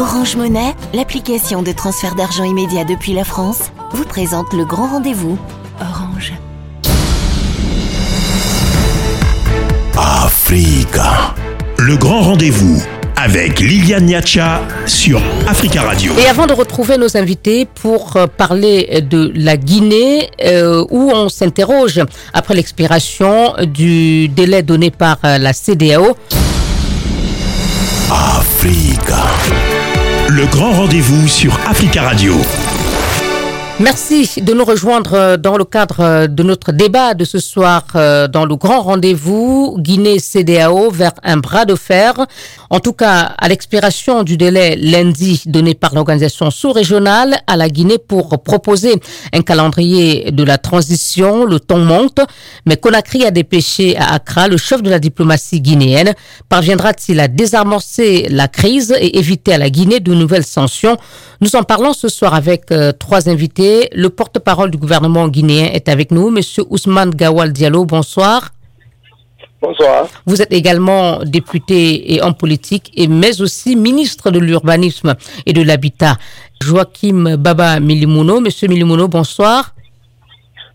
Orange Monnaie, l'application de transfert d'argent immédiat depuis la France, vous présente le grand rendez-vous. Orange. Africa. Le grand rendez-vous avec Liliane Niacha sur Africa Radio. Et avant de retrouver nos invités pour euh, parler de la Guinée, euh, où on s'interroge après l'expiration du délai donné par euh, la CDAO. Africa. Le grand rendez-vous sur Africa Radio. Merci de nous rejoindre euh, dans le cadre euh, de notre débat de ce soir euh, dans le grand rendez-vous Guinée-CDAO vers un bras de fer. En tout cas, à l'expiration du délai lundi donné par l'organisation sous-régionale à la Guinée pour proposer un calendrier de la transition, le ton monte, mais Conakry a dépêché à Accra le chef de la diplomatie guinéenne. Parviendra-t-il à désarmorcer la crise et éviter à la Guinée de nouvelles sanctions? Nous en parlons ce soir avec trois invités le porte-parole du gouvernement guinéen est avec nous, Monsieur Ousmane Gawal Diallo. Bonsoir. Bonsoir. Vous êtes également député et homme politique, et mais aussi ministre de l'urbanisme et de l'habitat. Joachim Baba Milimouno. Monsieur Milimouno, bonsoir.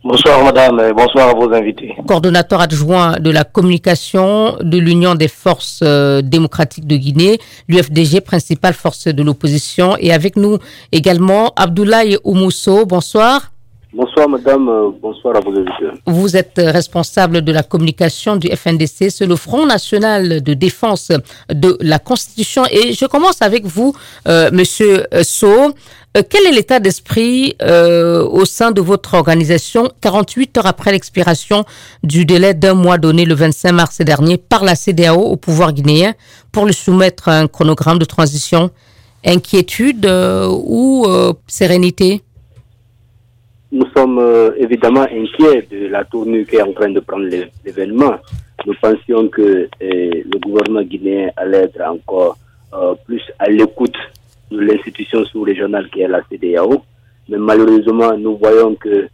Bonsoir madame, et bonsoir à vos invités. Coordonnateur adjoint de la communication de l'Union des forces euh, démocratiques de Guinée, l'UFDG, principale force de l'opposition. Et avec nous également Abdoulaye Oumousso. Bonsoir. Bonsoir madame, bonsoir à vos invités. Vous êtes responsable de la communication du FNDC, c'est le Front national de défense de la Constitution. Et je commence avec vous, euh, monsieur So. Euh, quel est l'état d'esprit euh, au sein de votre organisation 48 heures après l'expiration du délai d'un mois donné le 25 mars dernier par la CDAO au pouvoir guinéen pour lui soumettre un chronogramme de transition? Inquiétude euh, ou sérénité? Nous sommes évidemment inquiets de la tournure qui est en train de prendre l'événement. Nous pensions que eh, le gouvernement guinéen allait être encore plus à l'écoute l'institution sous-régionale qui est la CDAO. Mais malheureusement, nous voyons que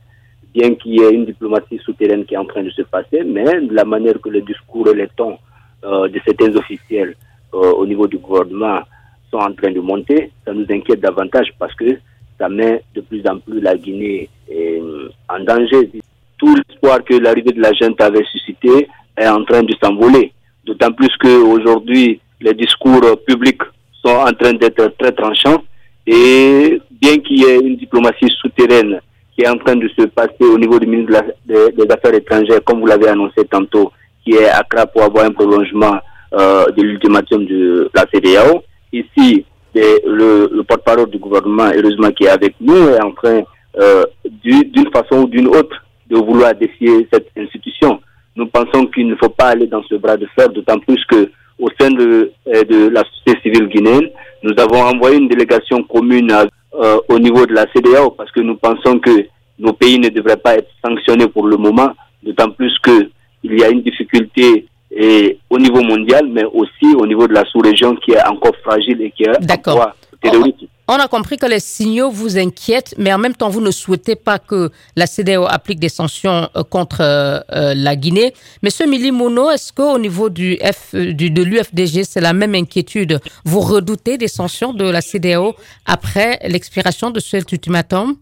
bien qu'il y ait une diplomatie souterraine qui est en train de se passer, mais la manière que le discours et les tons euh, de certains officiels euh, au niveau du gouvernement sont en train de monter, ça nous inquiète davantage parce que ça met de plus en plus la Guinée euh, en danger. Tout l'espoir que l'arrivée de la junte avait suscité est en train de s'envoler. D'autant plus qu'aujourd'hui, les discours publics sont en train d'être très tranchants et bien qu'il y ait une diplomatie souterraine qui est en train de se passer au niveau du ministre des, Affaires étrangères, comme vous l'avez annoncé tantôt, qui est à Accra pour avoir un prolongement euh, de l'ultimatum de la CDAO. Ici, le, le porte-parole du gouvernement, heureusement qui est avec nous, est en train, euh, d'une façon ou d'une autre, de vouloir défier cette institution. Nous pensons qu'il ne faut pas aller dans ce bras de fer, d'autant plus que au sein de, de la société civile guinéenne, nous avons envoyé une délégation commune à, euh, au niveau de la CDAO parce que nous pensons que nos pays ne devraient pas être sanctionnés pour le moment, d'autant plus que il y a une difficulté et au niveau mondial, mais aussi au niveau de la sous-région qui est encore fragile et qui est encore terroriste. On a compris que les signaux vous inquiètent, mais en même temps, vous ne souhaitez pas que la CDAO applique des sanctions contre euh, la Guinée. Monsieur Milimono, est-ce qu'au niveau du F, de l'UFDG, c'est la même inquiétude? Vous redoutez des sanctions de la CDAO après l'expiration de cet ultimatum?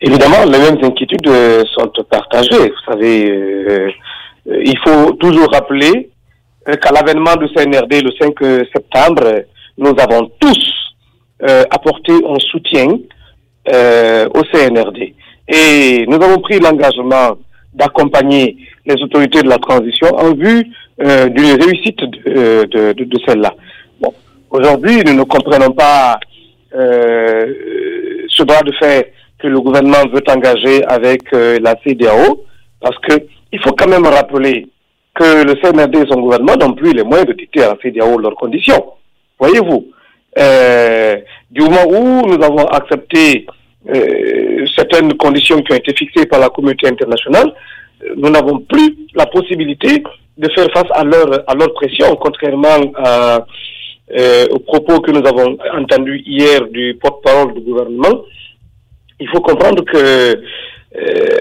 Évidemment, les mêmes inquiétudes euh, sont partagées. Vous savez, euh, il faut toujours rappeler qu'à l'avènement du CNRD le 5 septembre, nous avons tous euh, apporté un soutien euh, au CNRD. Et nous avons pris l'engagement d'accompagner les autorités de la transition en vue euh, d'une réussite de, de, de, de celle-là. Bon, aujourd'hui, nous ne comprenons pas ce droit de fer que le gouvernement veut engager avec la CDAO, parce que il faut quand même rappeler que le CNRD et son gouvernement n'ont plus les moyens de dicter à la CDAO leurs conditions. Voyez-vous, euh, du moment où nous avons accepté euh, certaines conditions qui ont été fixées par la communauté internationale, nous n'avons plus la possibilité de faire face à leur, à leur pression, contrairement euh, aux propos que nous avons entendus hier du porte-parole du gouvernement. Il faut comprendre que,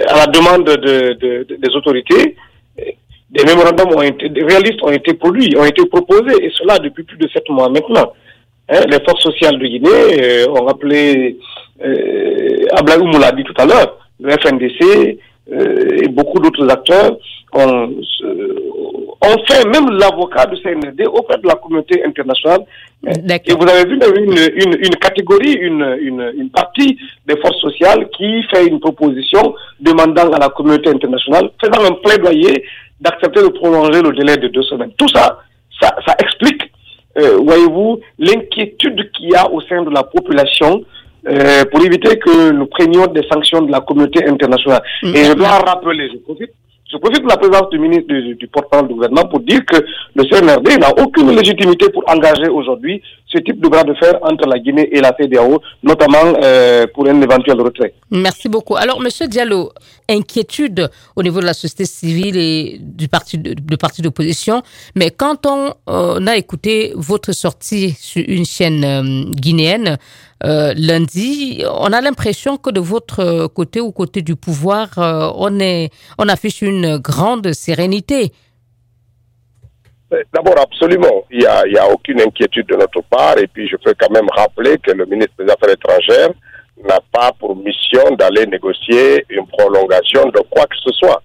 à la demande de, de, de, des autorités, des mémorandums ont été, des réalistes ont été produits, ont été proposés, et cela depuis plus de sept mois maintenant. Hein, les forces sociales de Guinée euh, ont rappelé, euh, l'a dit tout à l'heure, le FNDC euh, et beaucoup d'autres acteurs ont, ont fait même l'avocat du CNRD auprès de la communauté internationale. Et vous avez vu une, une, une catégorie, une, partie des forces sociales qui fait une proposition demandant à la communauté internationale, faisant un plaidoyer d'accepter de prolonger le délai de deux semaines. Tout ça, ça, ça explique euh, voyez-vous, l'inquiétude qu'il y a au sein de la population euh, pour éviter que nous prenions des sanctions de la communauté internationale. Mm. Et je dois rappeler, je profite, je profite de la présence du ministre du, du porte-parole du gouvernement pour dire que le CNRD n'a aucune légitimité pour engager aujourd'hui ce type de bras de fer entre la Guinée et la CDAO, notamment euh, pour un éventuel retrait. Merci beaucoup. Alors, Monsieur Diallo, inquiétude au niveau de la société civile et du parti de, d'opposition, mais quand on, on, a écouté votre sortie sur une chaîne euh, guinéenne, euh, lundi, on a l'impression que de votre côté ou côté du pouvoir, euh, on, est, on affiche une grande sérénité. D'abord, absolument, il n'y a, a aucune inquiétude de notre part. Et puis, je peux quand même rappeler que le ministre des Affaires étrangères n'a pas pour mission d'aller négocier une prolongation de quoi que ce soit.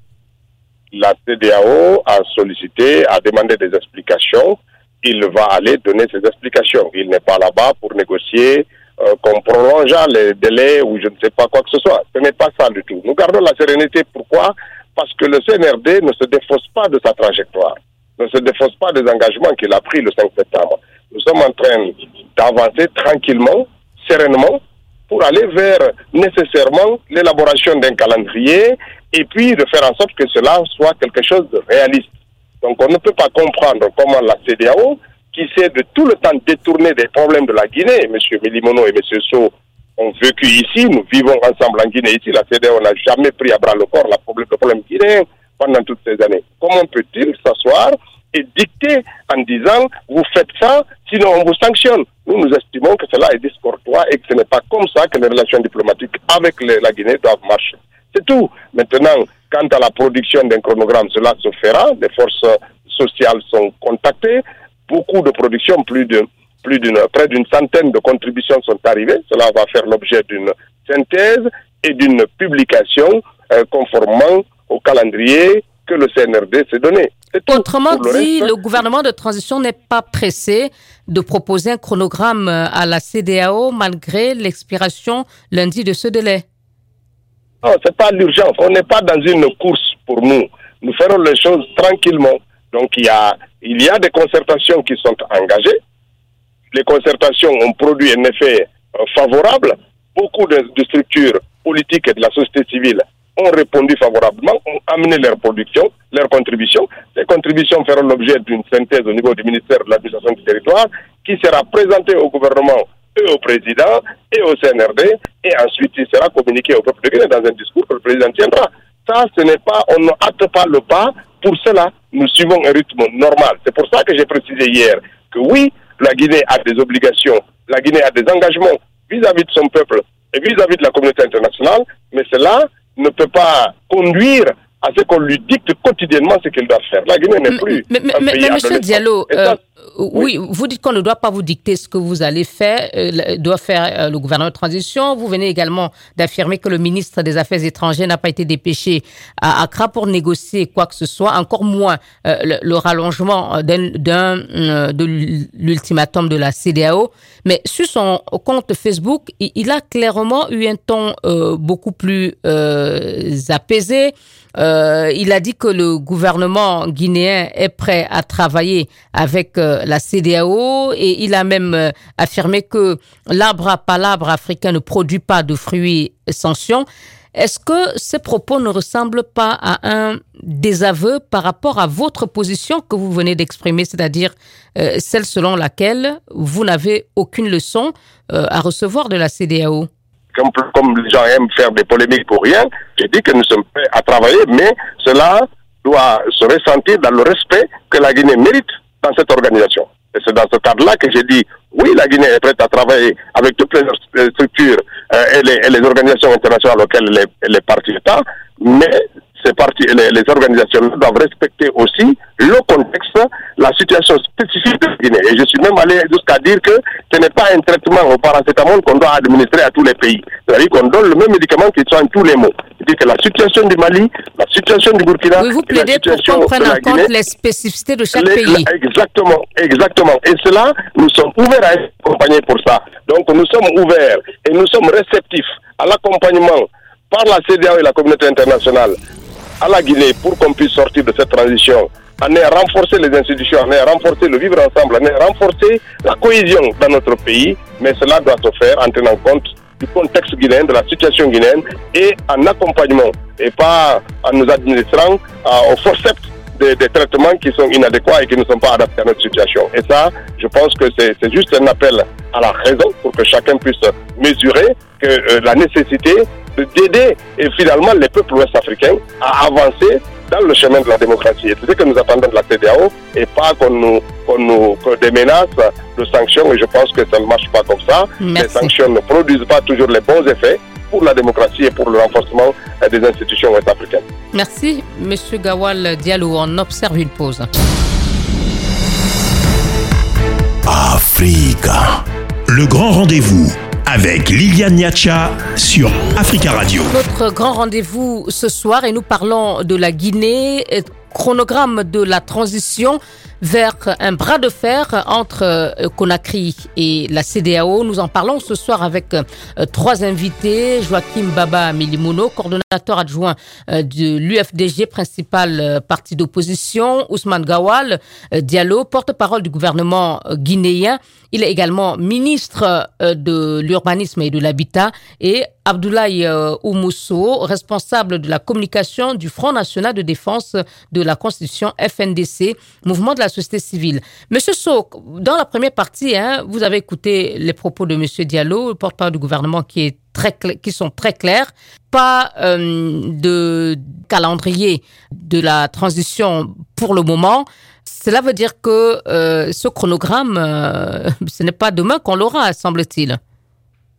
La CDAO a sollicité, a demandé des explications. Il va aller donner ses explications. Il n'est pas là-bas pour négocier euh, qu'on prolonge les délais ou je ne sais pas quoi que ce soit. Ce n'est pas ça du tout. Nous gardons la sérénité. Pourquoi? Parce que le CNRD ne se défausse pas de sa trajectoire, ne se défausse pas des engagements qu'il a pris le 5 septembre. Nous sommes en train d'avancer tranquillement, sereinement, pour aller vers nécessairement l'élaboration d'un calendrier et puis de faire en sorte que cela soit quelque chose de réaliste. Donc on ne peut pas comprendre comment la CDAO qui sait de tout le temps détourner des problèmes de la Guinée. M. Melimono et M. So ont vécu ici, nous vivons ensemble en Guinée ici. La CDAO n'a jamais pris à bras le corps le problème, le problème guinéen pendant toutes ces années. Comment peut-il s'asseoir et dicter en disant vous faites ça, sinon on vous sanctionne? Nous, nous estimons que cela est discordois et que ce n'est pas comme ça que les relations diplomatiques avec la Guinée doivent marcher. C'est tout. Maintenant, quant à la production d'un chronogramme, cela se fera. Les forces sociales sont contactées beaucoup de productions, plus de plus d'une près d'une centaine de contributions sont arrivées. Cela va faire l'objet d'une synthèse et d'une publication euh, conformément au calendrier que le CNRD s'est donné. Autrement dit, le gouvernement de transition n'est pas pressé de proposer un chronogramme à la CDAO malgré l'expiration lundi de ce délai. Non, ce n'est pas l'urgence. On n'est pas dans une course pour nous. Nous ferons les choses tranquillement. Donc il y a il y a des concertations qui sont engagées. Les concertations ont produit un effet euh, favorable. Beaucoup de, structures politiques et de la société civile ont répondu favorablement, ont amené leur production, leur contribution. Les contributions feront l'objet d'une synthèse au niveau du ministère de l'administration du territoire qui sera présentée au gouvernement et au président et au CNRD et ensuite il sera communiqué au peuple de Guinée dans un discours que le président tiendra. Ça, ce n'est pas, on ne hâte pas le pas. Pour cela, nous suivons un rythme normal. C'est pour ça que j'ai précisé hier que oui, la Guinée a des obligations, la Guinée a des engagements vis-à-vis de son peuple et vis-à-vis de la communauté internationale, mais cela ne peut pas conduire à ce qu'on lui dicte quotidiennement ce qu'il doit faire. La Guinée n'est plus. Mais, mais Monsieur Diallo, euh, oui. vous dites qu'on ne doit pas vous dicter ce que vous allez faire, euh, doit faire euh, le gouvernement de transition. Vous venez également d'affirmer que le ministre des Affaires étrangères n'a pas été dépêché à Accra pour négocier quoi que ce soit, encore moins le, rallongement d'un de l'ultimatum de la CDAO. Mais sur son compte Facebook, il, a clairement eu un ton beaucoup plus apaisé. Euh, il a dit que le gouvernement guinéen est prêt à travailler avec euh, la CDAO et il a même euh, affirmé que l'arbre à palabre africain ne produit pas de fruits sanctions. Est-ce que ces propos ne ressemblent pas à un désaveu par rapport à votre position que vous venez d'exprimer, c'est-à-dire celle selon laquelle vous n'avez aucune leçon à recevoir de la CDAO comme, les gens aiment faire des polémiques pour rien, j'ai dit que nous sommes prêts à travailler, mais cela doit se ressentir dans le respect que la Guinée mérite dans cette organisation. Et c'est dans ce cadre-là que j'ai dit, oui, la Guinée est prête à travailler avec toutes les structures euh, et, les, organisations internationales auxquelles elle est, partie mais ces les, les organisations doivent respecter aussi le contexte, la situation spécifique de Guinée. Et je suis même allé jusqu'à dire que ce n'est pas un traitement au paracétamol qu'on doit administrer à tous les pays. C'est-à-dire qu'on donne le même médicament qui soigne tous les maux. C'est-à-dire que la situation du Mali, la situation du Burkina, oui, vous plaidez pour qu'on prenne en compte les spécificités de chaque pays? exactement, exactement. Et cela, nous sommes ouverts à accompagner pour ça. Donc nous sommes ouverts et nous sommes réceptifs à l'accompagnement par la CDAO et la communauté internationale à la Guinée pour qu'on puisse sortir de cette transition, en ayant renforcé les institutions, en ayant renforcé le vivre ensemble, en ayant renforcé la cohésion dans notre pays, mais cela doit se faire en tenant compte du contexte guinéen, de la situation guinéenne et en accompagnement et pas en nous administrant euh, au forceps des, traitements qui sont inadéquats et qui ne sont pas adaptés à notre situation. Et ça, je pense que c'est juste un appel à la raison pour que chacun puisse mesurer que euh, la nécessité d'aider finalement les peuples ouest-africains à avancer dans le chemin de la démocratie. Et c'est ce que nous attendons de la CDAO et pas qu'on nous, nous que des menaces de sanctions. Et je pense que ça ne marche pas comme ça. Les sanctions ne produisent pas toujours les bons effets pour la démocratie et pour le renforcement des institutions ouest-africaines. Merci, Monsieur Gawal Diallo. On observe une pause. Africa, le grand rendez-vous avec Liliane Niacha sur Africa Radio. Notre grand rendez-vous ce soir et nous parlons de la Guinée, chronogramme de la transition vers un bras de fer entre euh, Conakry et la CDAO. Nous en parlons ce soir avec euh, trois invités. Joachim Baba Milimono, coordonnateur adjoint euh, de l'UFDG, principal parti d'opposition. Ousmane Gawal Diallo, porte-parole du gouvernement guinéen. Il est également ministre de l'urbanisme et de l'habitat. Et Abdoulaye Oumousso, responsable de la communication du Front national de défense de la Constitution FNDC, mouvement de la société civile. Monsieur Sok, dans la première partie, hein, vous avez écouté les propos de Monsieur Diallo, porte-parole du gouvernement, qui, est très qui sont très clairs. Pas euh, de calendrier de la transition pour le moment. Cela veut dire que euh, ce chronogramme, euh, ce n'est pas demain qu'on l'aura, semble-t-il.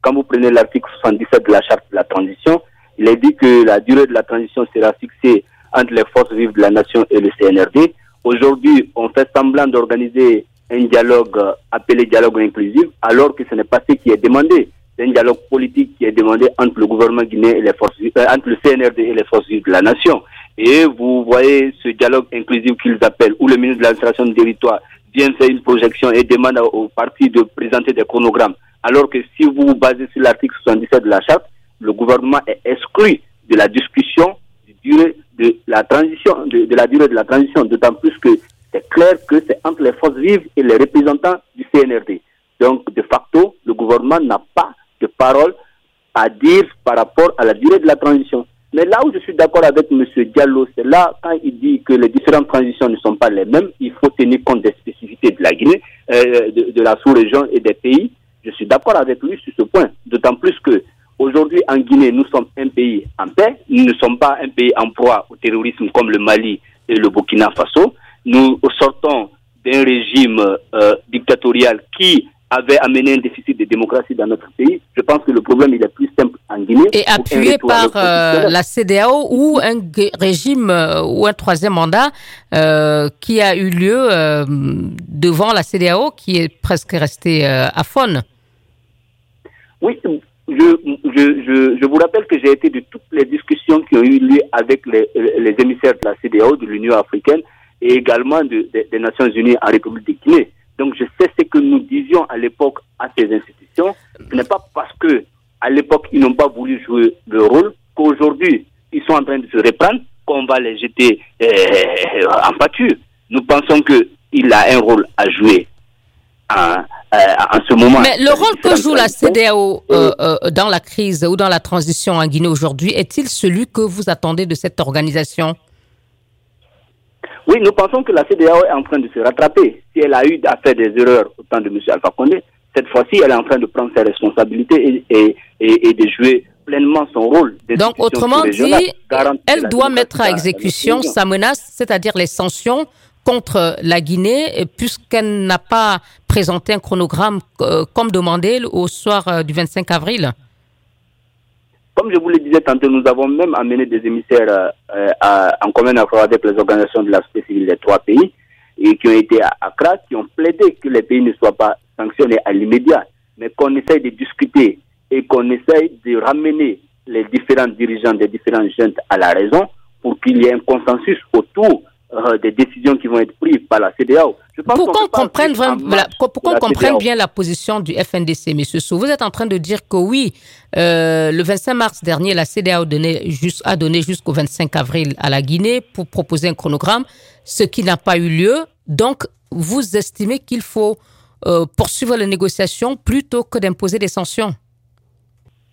Quand vous prenez l'article 77 de la charte de la transition, il est dit que la durée de la transition sera fixée entre les forces vives de la nation et le CNRD. Aujourd'hui, on fait semblant d'organiser un dialogue appelé dialogue inclusif, alors que ce n'est pas ce qui est demandé. C'est un dialogue politique qui est demandé entre le gouvernement guinéen et les forces euh, entre le CNRD et les forces vives de la nation. Et vous voyez ce dialogue inclusif qu'ils appellent, où le ministre de l'administration du territoire vient faire une projection et demande aux partis de présenter des chronogrammes. Alors que si vous vous basez sur l'article 77 de la charte, le gouvernement est exclu de la discussion durée de la transition, de, la durée de la transition, d'autant plus que c'est clair que c'est entre les forces vives et les représentants du CNRD. Donc, de facto, le gouvernement n'a pas de parole à dire par rapport à la durée de la transition. Mais là où je suis d'accord avec M. Diallo, c'est là quand il dit que les différentes transitions ne sont pas les mêmes, il faut tenir compte des spécificités de la Guinée, euh, de, la sous-région et des pays. Je suis d'accord avec lui sur ce point, d'autant plus que Aujourd'hui, en Guinée, nous sommes un pays en paix. Nous ne sommes pas un pays en proie au terrorisme comme le Mali et le Burkina Faso. Nous sortons d'un régime euh, dictatorial qui avait amené un déficit de démocratie dans notre pays. Je pense que le problème il est plus simple en Guinée. Et appuyé par euh, la CDAO ou un régime euh, ou un troisième mandat qui a eu lieu devant la CDAO qui est presque resté à faune. Oui, je, je, je, vous rappelle que j'ai été de toutes les discussions qui ont eu lieu avec les, les émissaires de la CDAO, de l'Union africaine et également de, des Nations unies en République de Guinée. Donc je sais ce que nous disions à l'époque à ces institutions. Ce n'est pas parce que à l'époque ils n'ont pas voulu jouer le rôle qu'aujourd'hui ils sont en train de se reprendre qu'on va les jeter euh, en pâture. Nous pensons qu'il a un rôle à jouer en, euh, en ce moment. Mais le rôle que joue la CDAO euh, euh, dans la crise ou dans la transition en Guinée aujourd'hui est-il celui que vous attendez de cette organisation? Oui, nous pensons que la CDAO est en train de se rattraper. Si elle a eu à faire des erreurs au temps de M. Alpha Condé, cette fois-ci, elle est en train de prendre ses responsabilités et, et, et, de jouer pleinement son rôle. Donc, autrement dit, elle doit mettre à exécution sa menace, c'est-à-dire les sanctions contre la Guinée, puisqu'elle n'a pas présenté un chronogramme euh, comme demandé au soir euh, du 25 avril Comme je vous le disais tantôt, nous avons même amené des émissaires euh, en commun accord avec les organisations de la société civile des trois pays et qui ont été à Accra, qui ont plaidé que les pays ne soient pas sanctionnés à l'immédiat, mais qu'on essaye de discuter et qu'on essaye de ramener les différents dirigeants des différentes jeunes à la raison pour qu'il y ait un consensus autour euh, des décisions qui vont être prises par la CDAO. pour qu'on comprenne, comprenne bien la position du FNDC, M. Sou, vous êtes en train de dire que oui, euh, le 25 mars dernier, la CDAO a donné jusqu'au 25 avril à la Guinée pour proposer un chronogramme, ce qui n'a pas eu lieu. Donc, vous estimez qu'il faut euh, poursuivre les négociations plutôt que d'imposer des sanctions?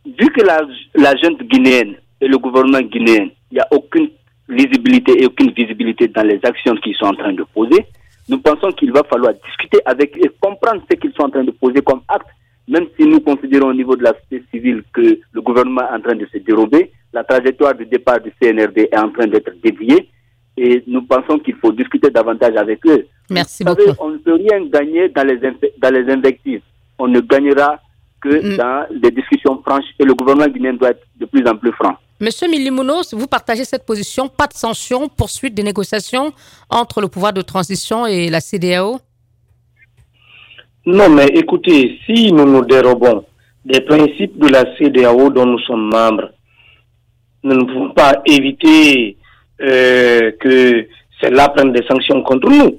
Vu que la, la junte guinéenne et le gouvernement guinéen, il n'y a aucune lisibilité et aucune visibilité dans les actions qu'ils sont en train de poser, nous pensons qu'il va falloir discuter avec et comprendre ce qu'ils sont en train de poser comme acte, même si nous considérons au niveau de la société civile que le gouvernement est en train de se dérober, la trajectoire du départ du CNRD est en train d'être déviée et nous pensons qu'il faut discuter davantage avec eux. Merci Vous savez, on ne peut rien gagner dans les, dans les invectives. On ne gagnera que mm. dans des discussions franches et le gouvernement guinéen doit être de plus en plus franc. Monsieur Milimounos, vous partagez cette position, pas de sanctions, poursuite des négociations entre le pouvoir de transition et la CDAO Non, mais écoutez, si nous nous dérobons des principes de la CDAO dont nous sommes membres, nous ne pouvons pas éviter euh, que celle-là prenne des sanctions contre nous.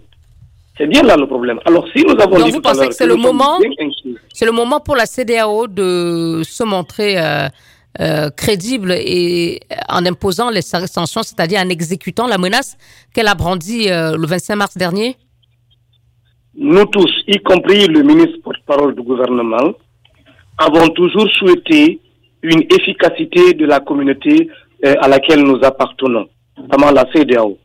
C'est bien là le problème. Alors, si nous avons Donc vous pensez que c'est le moment, c'est le moment pour la CDAO de se montrer euh, euh, crédible et en imposant les sanctions, c'est-à-dire en exécutant la menace qu'elle a brandie euh, le 25 mars dernier? Nous tous, y compris le ministre porte-parole du gouvernement, avons toujours souhaité une efficacité de la communauté euh, à laquelle nous appartenons, notamment la CDAO.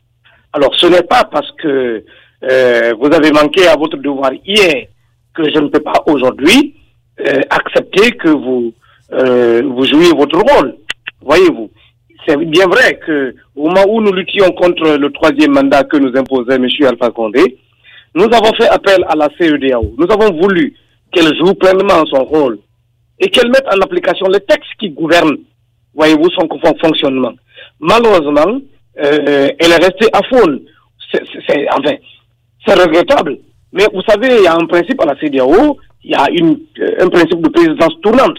Alors, ce n'est pas parce que vous avez manqué à votre devoir hier que je ne peux pas aujourd'hui accepter que vous euh, vous jouez votre rôle. Voyez-vous. C'est bien vrai que au moment où nous luttions contre le troisième mandat que nous imposait M. Alpha Condé, nous avons fait appel à la CEDAO. Nous avons voulu qu'elle joue pleinement son rôle et qu'elle mette en application les textes qui gouvernent, voyez-vous, son fonctionnement. Malheureusement, euh, elle est restée à faune. C'est, enfin, c'est regrettable. Mais vous savez, il y a un principe à la CEDAO, il y a une, un principe de présidence tournante.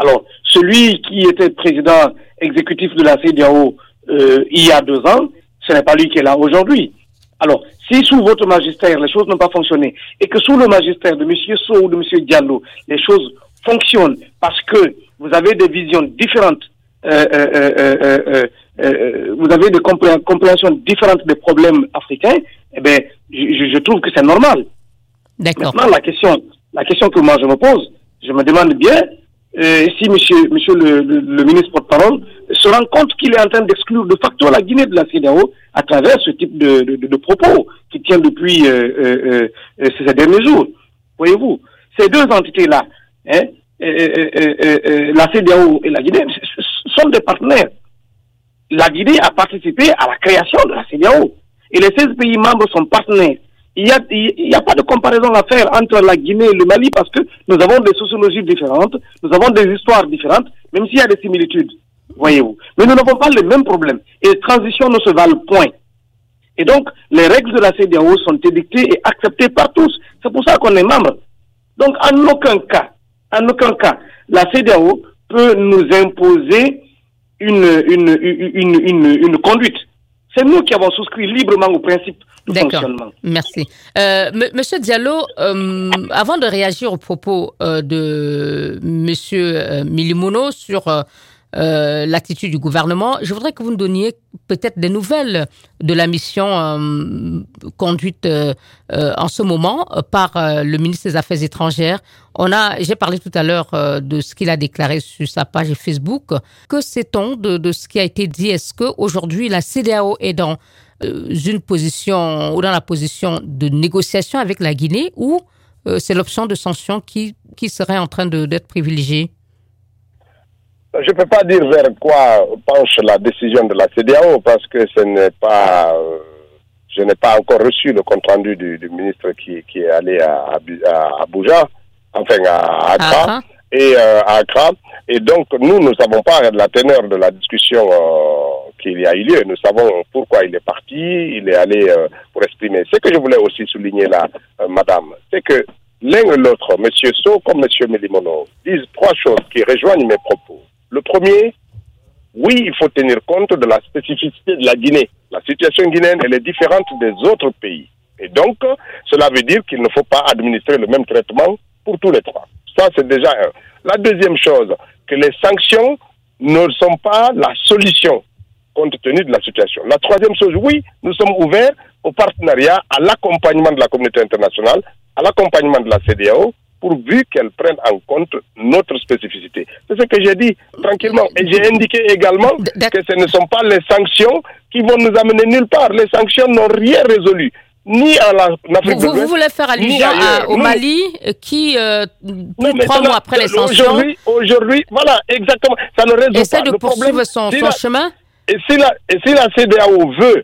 Alors, celui qui était président exécutif de la CDAO euh, il y a deux ans, ce n'est pas lui qui est là aujourd'hui. Alors, si sous votre magistère, les choses n'ont pas fonctionné, et que sous le magistère de M. So ou de M. Diallo, les choses fonctionnent parce que vous avez des visions différentes, euh, euh, vous avez des compréhensions différentes des problèmes africains, eh bien, je, je trouve que c'est normal. D'accord. Maintenant, la question, la question que moi je me pose, je me demande bien, euh, si monsieur, monsieur le, le, ministre porte-parole se rend compte qu'il est en train d'exclure de facto la Guinée de la CEDEAO à travers ce type de, de, de propos qui tient depuis euh, euh, euh, ces derniers jours. Voyez-vous, ces deux entités-là, hein, la CEDEAO et la Guinée, sont des partenaires. La Guinée a participé à la création de la CEDEAO et les 16 pays membres sont partenaires. Il n'y a, il a pas de comparaison à faire entre la Guinée et le Mali parce que nous avons des sociologies différentes, nous avons des histoires différentes, même s'il y a des similitudes, voyez-vous. Mais nous n'avons pas les mêmes problèmes. Et les transitions ne se valent point. Et donc, les règles de la CDAO sont édictées et acceptées par tous. C'est pour ça qu'on est membre. Donc, en aucun cas, en aucun cas, la CDAO peut nous imposer une, une, une, une conduite. C'est nous qui avons souscrit librement au principe de fonctionnement. Merci. Euh, Monsieur Diallo, euh, avant de réagir aux propos euh, de Monsieur Milimono sur euh, l'attitude du gouvernement. Je voudrais que vous nous donniez peut-être des nouvelles de la mission euh, conduite euh, en ce moment par le ministre des Affaires étrangères. On a, j'ai parlé tout à l'heure de ce qu'il a déclaré sur sa page Facebook. Que sait-on de, de, ce qui a été dit? Est-ce que aujourd'hui la CDAO est dans une position ou dans la position de négociation avec la Guinée ou c'est l'option de sanction qui, qui serait en train d'être privilégiée? Je ne peux pas dire vers quoi penche la décision de la CDAO parce que ce n'est pas, euh, je n'ai pas encore reçu le compte rendu du, du ministre qui, qui, est allé à, à, Abuja, enfin à Accra et euh, à Accra. Et donc, nous, ne savons pas la teneur de la discussion euh, qu'il y a eu lieu. Nous savons pourquoi il est parti, il est allé euh, pour exprimer. Ce que je voulais aussi souligner là, euh, madame, c'est que l'un et l'autre, M. So comme M. Melimono, disent trois choses qui rejoignent mes propos. Le premier, oui, il faut tenir compte de la spécificité de la Guinée. La situation guinéenne, elle est différente des autres pays. Et donc, cela veut dire qu'il ne faut pas administrer le même traitement pour tous les trois. Ça, c'est déjà un. La deuxième chose, que les sanctions ne sont pas la solution compte tenu de la situation. La troisième chose, oui, nous sommes ouverts au partenariat, à l'accompagnement de la communauté internationale, à l'accompagnement de la CDAO, pourvu qu'elle prenne en compte notre spécificité. C'est ce que j'ai dit tranquillement. Et j'ai indiqué également que ce ne sont pas les sanctions qui vont nous amener nulle part. Les sanctions n'ont rien résolu ni en, Afrique vous, de. Vous voulez faire allusion au Mali qui, euh, trois mois après les sanctions... Aujourd'hui, voilà, exactement, ça ne résout essaie de poursuivre son, chemin et si, la, et si la CDAO veut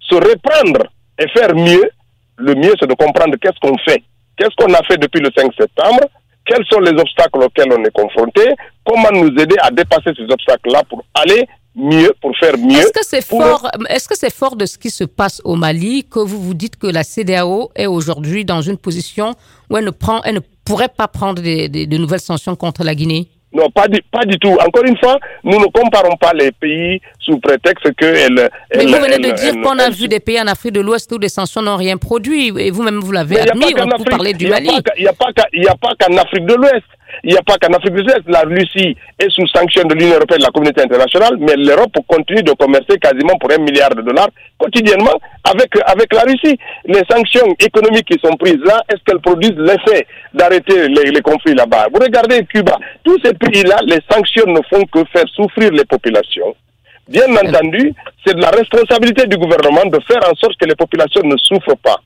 se reprendre et faire mieux, le mieux c'est de comprendre qu'est-ce qu'on fait. Qu'est-ce qu'on a fait depuis le 5 septembre? Quels sont les obstacles auxquels on est confronté? Comment nous aider à dépasser ces obstacles-là pour aller mieux, pour faire mieux? Est-ce que c'est fort, est-ce que c'est fort de ce qui se passe au Mali que vous vous dites que la CDAO est aujourd'hui dans une position où elle ne prend, elle ne pourrait pas prendre de nouvelles sanctions contre la Guinée? Non, pas du, pas du tout. Encore une fois, nous ne comparons pas les pays sous prétexte que elle, Mais vous venez de dire qu'on a vu des pays en Afrique de l'Ouest où des sanctions n'ont rien produit. Et vous-même, vous l'avez admis. On peut parler du Mali. Il n'y a pas qu'en Afrique de l'Ouest. Il n'y a pas qu'en Afrique du Sud, la Russie est sous sanction de l'Union européenne et de la communauté internationale, mais l'Europe continue de commercer quasiment pour un milliard de dollars quotidiennement avec, avec la Russie. Les sanctions économiques qui sont prises là, est-ce qu'elles produisent l'effet d'arrêter les, les, conflits là-bas? Vous regardez Cuba, tous ces pays-là, les sanctions ne font que faire souffrir les populations. Bien entendu, c'est de la responsabilité du gouvernement de faire en sorte que les populations ne souffrent pas.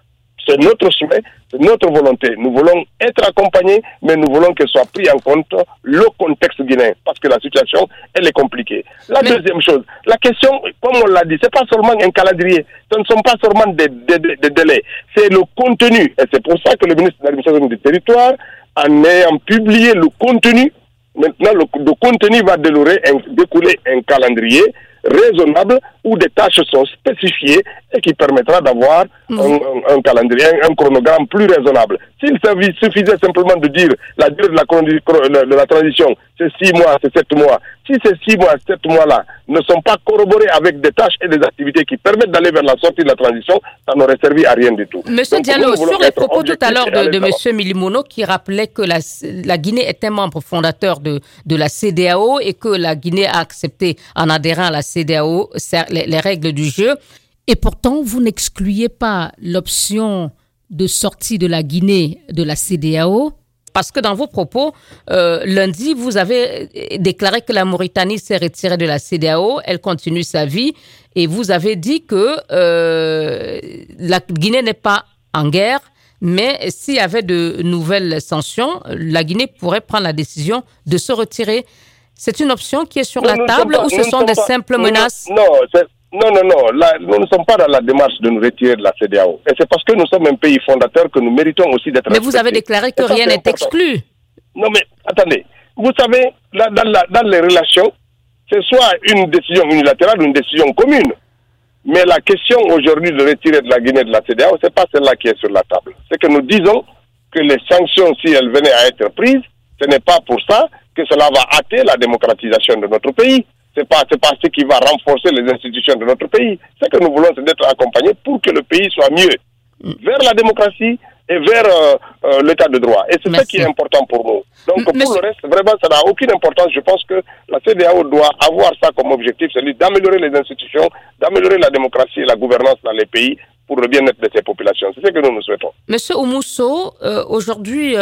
C'est notre chemin, c'est notre volonté. Nous voulons être accompagnés, mais nous voulons que soit pris en compte le contexte guinéen, parce que la situation, elle est compliquée. La deuxième chose, la question, comme on l'a dit, c'est pas seulement un calendrier, ce ne sont pas seulement des, délais, c'est le contenu. Et c'est pour ça que le ministre de l'administration du territoire, en ayant publié le contenu, maintenant le, contenu va découler un calendrier raisonnable où des tâches sont spécifiées et qui permettra d'avoir un, calendrier, un, chronogramme plus raisonnable. S'il suffisait simplement de dire la durée de la, de la transition, c'est six mois, c'est sept mois, si ces six mois, sept mois-là ne sont pas corroborés avec des tâches et des activités qui permettent d'aller vers la sortie de la transition, ça n'aurait servi à rien du tout. Monsieur Diallo, sur les propos tout à l'heure de, de Monsieur Milimono qui rappelait que la, la, Guinée est un membre fondateur de, de la CDAO et que la Guinée a accepté en adhérant à la CDAO les, les règles du jeu. Et pourtant, vous n'excluez pas l'option de sortie de la Guinée de la CDAO parce que dans vos propos, euh, lundi, vous avez déclaré que la Mauritanie s'est retirée de la CDAO, elle continue sa vie, et vous avez dit que euh, la Guinée n'est pas en guerre, mais s'il y avait de nouvelles sanctions, la Guinée pourrait prendre la décision de se retirer. C'est une option qui est sur la table ou ce sont des simples menaces? Non, non, non, non. nous ne sommes pas dans la démarche de nous retirer de la CDAO. Et c'est parce que nous sommes un pays fondateur que nous méritons aussi d'être Mais vous avez déclaré que rien n'est exclu. Non, mais attendez. Vous savez, dans, dans les relations, c'est soit une décision unilatérale ou une décision commune. Mais la question aujourd'hui de retirer de la Guinée de la CDAO, ce n'est pas celle-là qui est sur la table. C'est que nous disons que les sanctions, si elles venaient à être prises, ce n'est pas pour ça que cela va hâter la démocratisation de notre pays c'est pas c'est pas ce qui va renforcer les institutions de notre pays. Ce que nous voulons, c'est d'être accompagnés pour que le pays soit mieux vers la démocratie et vers euh, euh, l'état de droit. Et c'est ça qui est important pour nous. Donc pour le reste, vraiment, ça n'a aucune importance. Je pense que la CDAO doit avoir ça comme objectif, celui d'améliorer les institutions, d'améliorer la démocratie et la gouvernance dans les pays pour le bien-être de ces populations. C'est ce que nous nous souhaitons. Monsieur Oumousso, euh, aujourd'hui,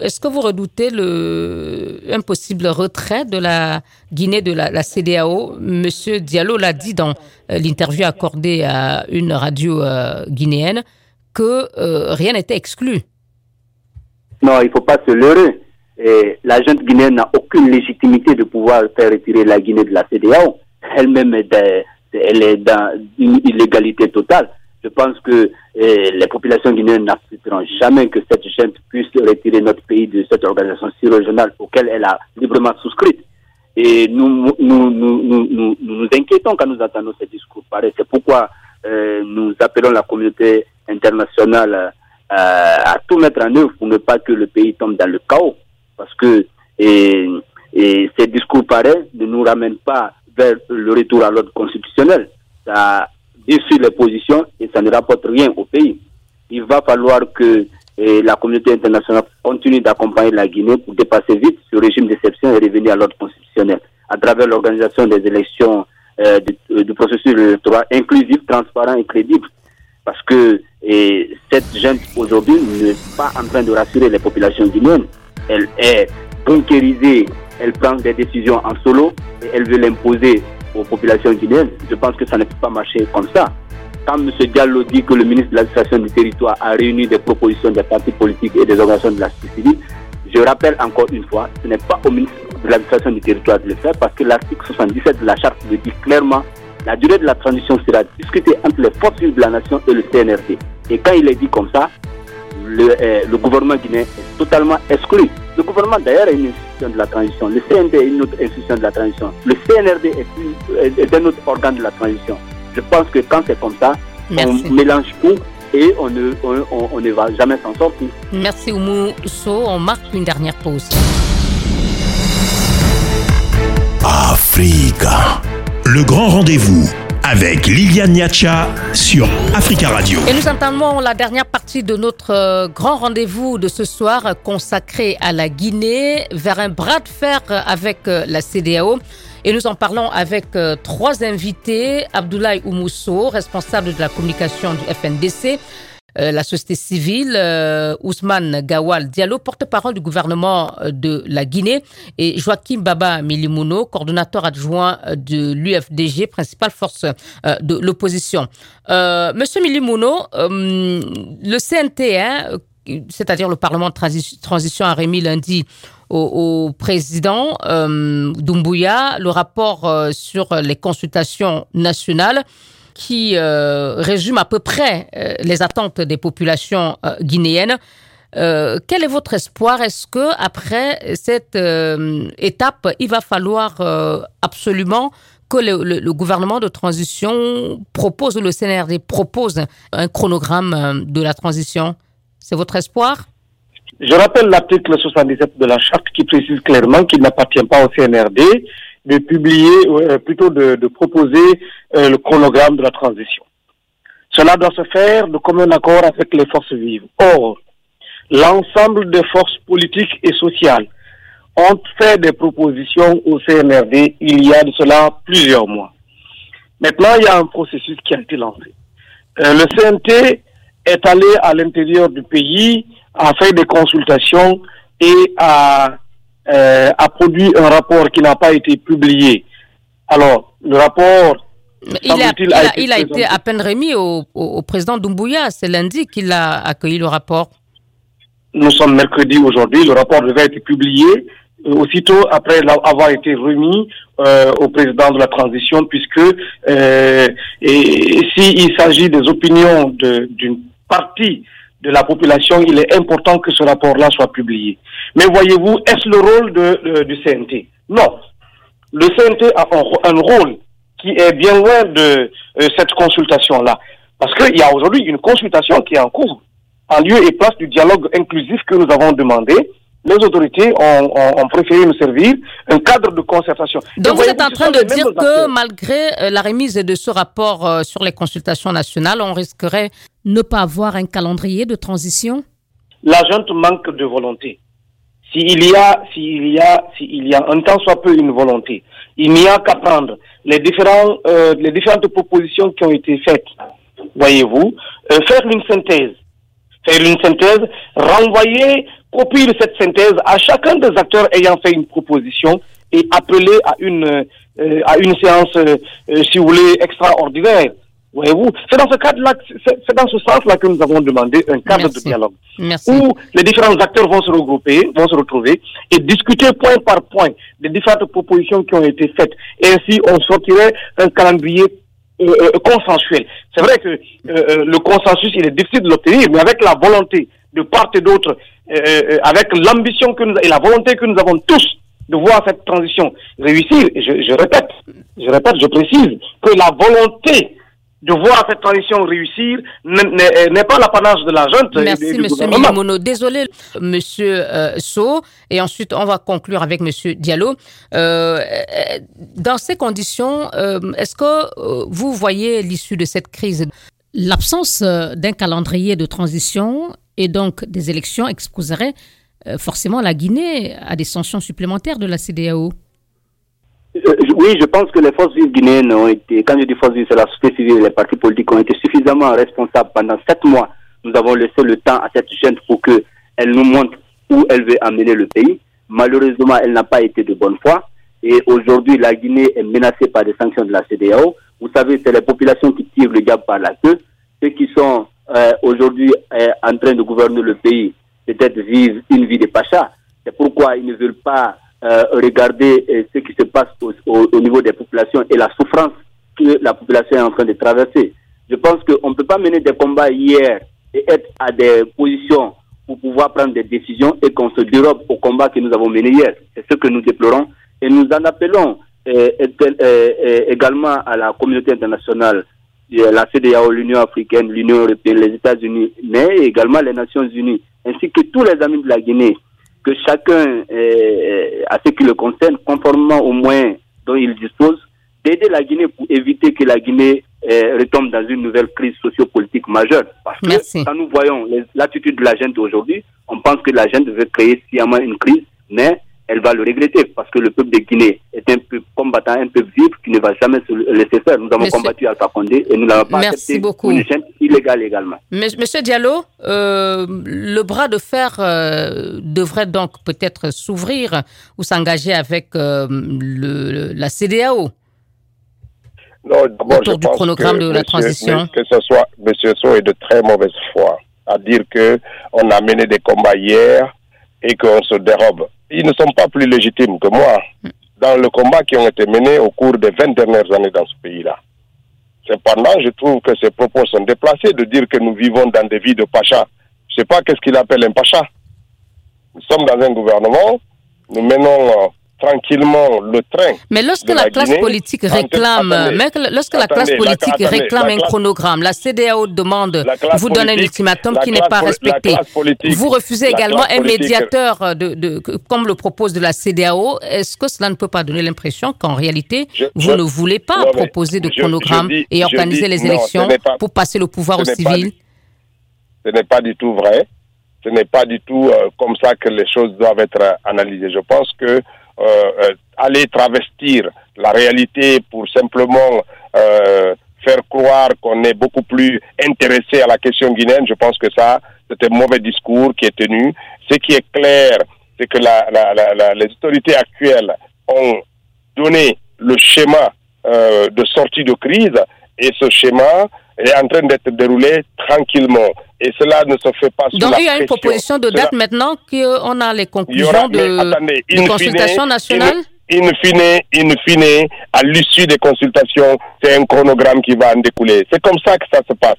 est-ce que vous redoutez le, un possible retrait de la Guinée de la, CDAO Monsieur Diallo l'a dit dans euh, l'interview accordée à une radio euh, guinéenne que euh, rien n'était exclu. Non, il ne faut pas se leurrer. la junte guinéenne n'a aucune légitimité de pouvoir faire retirer la Guinée de la CDAO. Elle-même, elle est dans une illégalité totale. Je pense que eh, les populations guinéennes n'accepteront jamais que cette junte puisse retirer notre pays de cette organisation si régionale auquel elle a librement souscrit. Et nous nous, inquiétons quand nous entendons ces discours. C'est pourquoi euh, nous appelons la communauté internationale euh, à tout mettre en œuvre pour ne pas que le pays tombe dans le chaos. Parce que ces discours pareils ne nous ramènent pas vers le retour à l'ordre constitutionnel. Ça déçu les positions et ça ne rapporte rien au pays. Il va falloir que eh, la communauté internationale continue d'accompagner la Guinée pour dépasser vite ce régime d'exception et revenir à l'ordre constitutionnel à travers l'organisation des élections euh, du, euh, du, processus électoral inclusif, transparent et crédible. Parce que et cette jeune aujourd'hui n'est pas en train de rassurer les populations guinéennes. Elle est bunkérisée, elle prend des décisions en solo et elle veut l'imposer aux populations guinéennes. Je pense que ça ne peut pas marcher comme ça. Quand M. Diallo dit que le ministre de l'administration du territoire a réuni des propositions des partis politiques et des organisations de la société civile, je rappelle encore une fois, ce n'est pas au ministre de l'administration du territoire de le faire parce que l'article 77 de la charte le dit clairement, la durée de la transition sera discutée entre les forces de la nation et le CNRD. Et quand il est dit comme ça, le, euh, le gouvernement guinéen est totalement exclu. Le gouvernement d'ailleurs est une institution de la transition, le CND est une autre institution de la transition, le CNRD est, une, est un autre organe de la transition. Je pense que quand c'est comme ça, Merci. on mélange tout et on ne, on, on- on ne va jamais s'en sortir. Merci Oumou So. On marque une dernière pause. Africa. Le grand rendez-vous avec Liliane Niacha sur Africa Radio. Et nous entamons la dernière partie de notre euh, grand rendez-vous de ce soir euh, consacré à la Guinée vers un bras de fer euh, avec la CDAO. Et nous en parlons avec trois invités. Abdoulaye Oumousso, responsable de la communication du FNDC, euh, la société civile, euh, Ousmane Gawal Diallo, porte-parole du gouvernement euh, de la Guinée, et Joachim Baba Milimouno, coordonnateur adjoint euh, de l'UFDG, principale force de l'opposition. Monsieur Milimouno, euh, le CNT, hein, c'est-à-dire le Parlement de transi- transition, a remis lundi au, président Doumbouya le rapport sur les consultations nationales qui euh, résume à peu près euh, les attentes des populations euh, guinéennes. Quel est votre espoir? Est-ce que après cette étape, il va falloir absolument que le, le- gouvernement de transition propose, le CNRD propose un chronogramme de la transition? C'est votre espoir? Je rappelle l'article 77 de la charte qui précise clairement qu'il n'appartient pas au CNRD de publier, euh, plutôt de, de proposer euh, le chronogramme de la transition. Cela doit se faire de commun accord avec les forces vives. Or, l'ensemble des forces politiques et sociales ont fait des propositions au CNRD il y a de cela plusieurs mois. Maintenant, il y a un processus qui a été lancé. Euh, le CNT est allé à l'intérieur du pays, a fait des consultations et a, euh, a produit un rapport qui n'a pas été publié. Alors, le rapport, il a, semble-t-il, il a a- été il a été présenté. à peine remis au, au- au président Doumbouya. C'est lundi qu'il a accueilli le rapport. nous sommes mercredi aujourd'hui, le rapport devait être publié euh, aussitôt après avoir été remis euh, au président de la transition, puisque euh, s'il s'agit des opinions de- d'une partie de la population, il est important que ce rapport-là soit publié. Mais voyez-vous, est-ce le rôle du CNT Non. Le CNT a un rôle qui est bien loin de euh, cette consultation-là. Parce qu'il y a aujourd'hui une consultation qui est en cours, en lieu et place du dialogue inclusif que nous avons demandé. Les autorités ont, ont- ont préféré nous servir un cadre de concertation. Donc vous êtes en train de dire que malgré euh, la remise de ce rapport euh, sur les consultations nationales, on risquerait ne pas avoir un calendrier de transition? La junte manque de volonté. S'il y a, s'il y a, s'il y a un temps soit peu une volonté, il n'y a qu'à prendre les différents, euh, les différentes propositions qui ont été faites. Voyez-vous, euh, faire une synthèse, faire une synthèse, renvoyer de cette synthèse à chacun des acteurs ayant fait une proposition et appeler à une, euh, à une séance, euh, euh, si vous voulez, extraordinaire. Voyez-vous, c'est dans ce cadre-là, c'est dans ce sens-là que nous avons demandé un cadre Merci. de dialogue Merci. où les différents acteurs vont se regrouper, vont se retrouver et discuter point par point des différentes propositions qui ont été faites. Et ainsi, on sortirait un calendrier consensuel. C'est vrai que le consensus, il est difficile de l'obtenir, mais avec la volonté de part et d'autre, avec l'ambition que nous, et la volonté que nous avons tous de voir cette transition réussir, je, je répète, je répète, je précise, que la volonté de voir cette transition réussir n'est pas l'apanage de la junte. Merci, Monsieur Miyamono. Désolé, Monsieur euh, So. Et ensuite, on va conclure avec Monsieur Diallo. Euh, dans ces conditions, euh, est-ce que euh, vous voyez l'issue de cette crise? L'absence d'un calendrier de transition et donc des élections exposerait forcément la Guinée à des sanctions supplémentaires de la CDAO. Oui, je pense que les forces guinéennes ont été, quand je dis forces c'est la société civile et les partis politiques ont été suffisamment responsables pendant sept mois. Nous avons laissé le temps à cette jeune pour qu'elle nous montre où elle veut amener le pays. Malheureusement, elle n'a pas été de bonne foi. Et aujourd'hui, la Guinée est menacée par des sanctions de la CDAO. Vous savez, c'est les populations qui tirent le diable par la queue. Ceux qui sont euh, aujourd'hui euh, en train de gouverner le pays, peut-être vivent une vie de pacha. C'est pourquoi ils ne veulent pas euh, regarder euh, ce qui se passe au, niveau des populations et la souffrance que la population est en train de traverser. Je pense qu'on ne peut pas mener des combats hier et être à des positions pour pouvoir prendre des décisions et qu'on se dérobe au combat que nous avons mené hier. C'est ce que nous déplorons et nous en appelons euh, également à la communauté internationale, la CDAO, l'Union africaine, l'Union européenne, les États-Unis, mais également les Nations unies, ainsi que tous les amis de la Guinée que chacun, à ce qui le concerne, conformément aux moyens dont il dispose, d'aider la Guinée pour éviter que la Guinée retombe dans une nouvelle crise sociopolitique majeure. Parce que quand nous voyons l'attitude de la gente aujourd'hui, on pense que la gente veut créer sciemment une crise, mais elle va le regretter parce que le peuple de Guinée combattant, un peuple libre qui ne va jamais se laisser faire. Nous avons combattu Alpha Condé et nous n'avons pas Merci accepté beaucoup. une chaîne illégale également. Monsieur Diallo, euh, le bras de fer euh, devrait donc peut-être s'ouvrir ou s'engager avec euh, le, la CDAO non, autour du chronogramme de la transition. Que ce soit M. So est de très mauvaise foi à dire que on a mené des combats hier et qu'on se dérobe ils ne sont pas plus légitimes que moi dans le combat qui ont été menés au cours des 20 dernières années dans ce pays-là. Cependant, je trouve que ces propos sont déplacés de dire que nous vivons dans des vies de pacha. Je ne sais pas qu'est-ce qu'il appelle un pacha. Nous sommes dans un gouvernement, nous menons euh, tranquillement le train. Mais lorsque la, classe politique réclame, lorsque la classe politique réclame un chronogramme, la CDAO demande, vous donne un ultimatum qui n'est pas respecté. Vous refusez également un médiateur de, de, comme le propose de la CDAO. Est-ce que cela ne peut pas donner l'impression qu'en réalité, vous ne voulez pas proposer de chronogramme et organiser les élections pour passer le pouvoir aux civils? Ce n'est pas du tout vrai. Ce n'est pas du tout euh, comme ça que les choses doivent être analysées. Je pense que euh, euh, aller travestir la réalité pour simplement euh, faire croire qu'on est beaucoup plus intéressé à la question guinéenne, je pense que ça, c'est un mauvais discours qui est tenu. Ce qui est clair, c'est que la, la, la, les autorités actuelles ont donné le schéma euh, de sortie de crise et ce schéma est en train d'être déroulé tranquillement. Et cela ne se fait pas sous Donc la il y a une pression. proposition de date Cela- maintenant qu'on a les conclusions aura- de, mais attendez, de consultation fine, nationale In, in fine, in fine, à l'issue des consultations, c'est un chronogramme qui va en découler. C'est comme ça que ça se passe.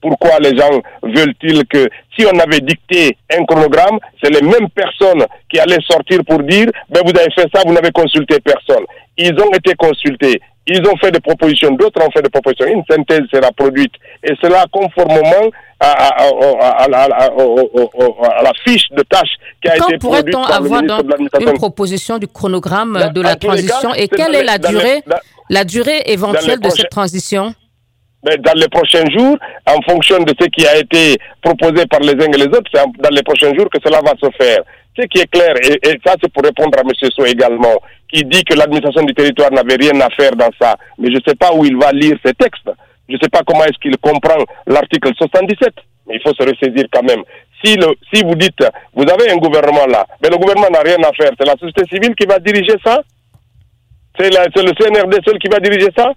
Pourquoi les gens veulent-ils que, si on avait dicté un chronogramme, c'est les mêmes personnes qui allaient sortir pour dire, ben vous avez fait ça, vous n'avez consulté personne. Ils ont été consultés. Ils ont fait des propositions, d'autres ont fait des propositions. Une synthèse sera produite. Et cela conformément à, la fiche de tâche qui a Quand été produite pourrait-on par le avoir ministre donc une proposition du chronogramme de la transition et quelle est la durée, la durée éventuelle de cette transition? Dans les prochains jours, en fonction de ce qui a été proposé par les uns et les autres, c'est dans les prochains jours que cela va se faire. Ce qui est clair, et, ça c'est pour répondre à M. So également, qui dit que l'administration du territoire n'avait rien à faire dans ça, mais je ne sais pas où il va lire ces textes. Je ne sais pas comment est-ce qu'il comprend l'article 77, mais il faut se ressaisir quand même. Si, le, si vous dites, vous avez un gouvernement là, mais le gouvernement n'a rien à faire, c'est la société civile qui va diriger ça? C'est le CNRD seul qui va diriger ça?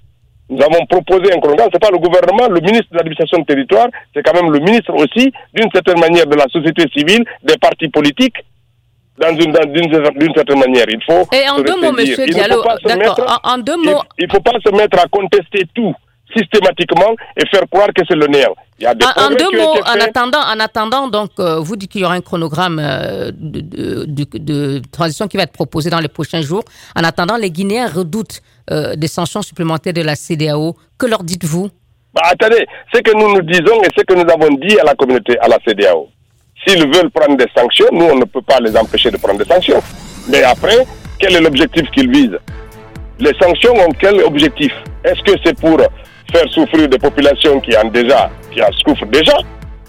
Nous avons proposé un chronogramme, c'est pas le gouvernement, le ministre de l'administration du territoire, c'est quand même le ministre aussi, d'une certaine manière, de la société civile, des partis politiques, dans une, dans- certaine manière. Il faut Et en deux mots. Monsieur Diallo, d'accord, en, en deux mots, Il ne faut pas se mettre à contester tout. Systématiquement et faire croire que c'est le néant. Il y a des en, deux mots, en attendant, en attendant, donc, euh, vous dites qu'il y aura un chronogramme euh, de, de, transition qui va être proposé dans les prochains jours. En attendant, les Guinéens redoutent euh, des sanctions supplémentaires de la CDAO. Que leur dites-vous? Bah, Attendez, ce que nous nous disons et ce que nous avons dit à la communauté, à la CDAO. S'ils veulent prendre des sanctions, nous, on ne peut pas les empêcher de prendre des sanctions. Mais après, quel est l'objectif qu'ils visent? Les sanctions ont quel objectif? Est-ce que c'est pour faire souffrir des populations qui en déjà, qui en souffrent déjà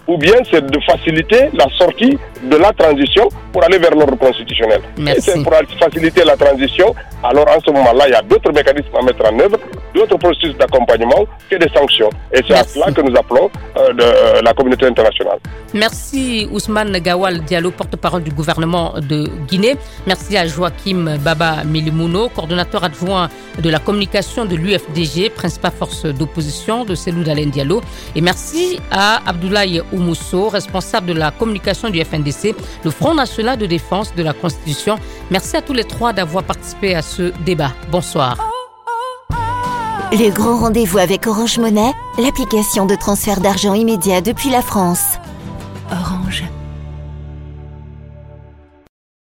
ou bien c'est de faciliter la sortie de la transition pour aller vers l'ordre constitutionnel. Et c'est pour faciliter la transition, alors en ce moment-là, il y a d'autres mécanismes à mettre en œuvre, d'autres processus d'accompagnement que des sanctions. Et c'est à cela que nous appelons euh, de, euh, la communauté internationale. Merci Ousmane Gawal Diallo, porte-parole du gouvernement de Guinée. Merci à Joachim Baba Milimouno, coordonnateur adjoint de la communication de l'UFDG, principale force d'opposition de Selou Dalen Diallo. Et merci à Abdoulaye Oumousso, responsable de la communication du FNDC, le Front national de défense de la Constitution. Merci à tous les trois d'avoir participé à ce débat. Bonsoir. Le grand rendez-vous avec Orange Monnaie, l'application de transfert d'argent immédiat depuis la France.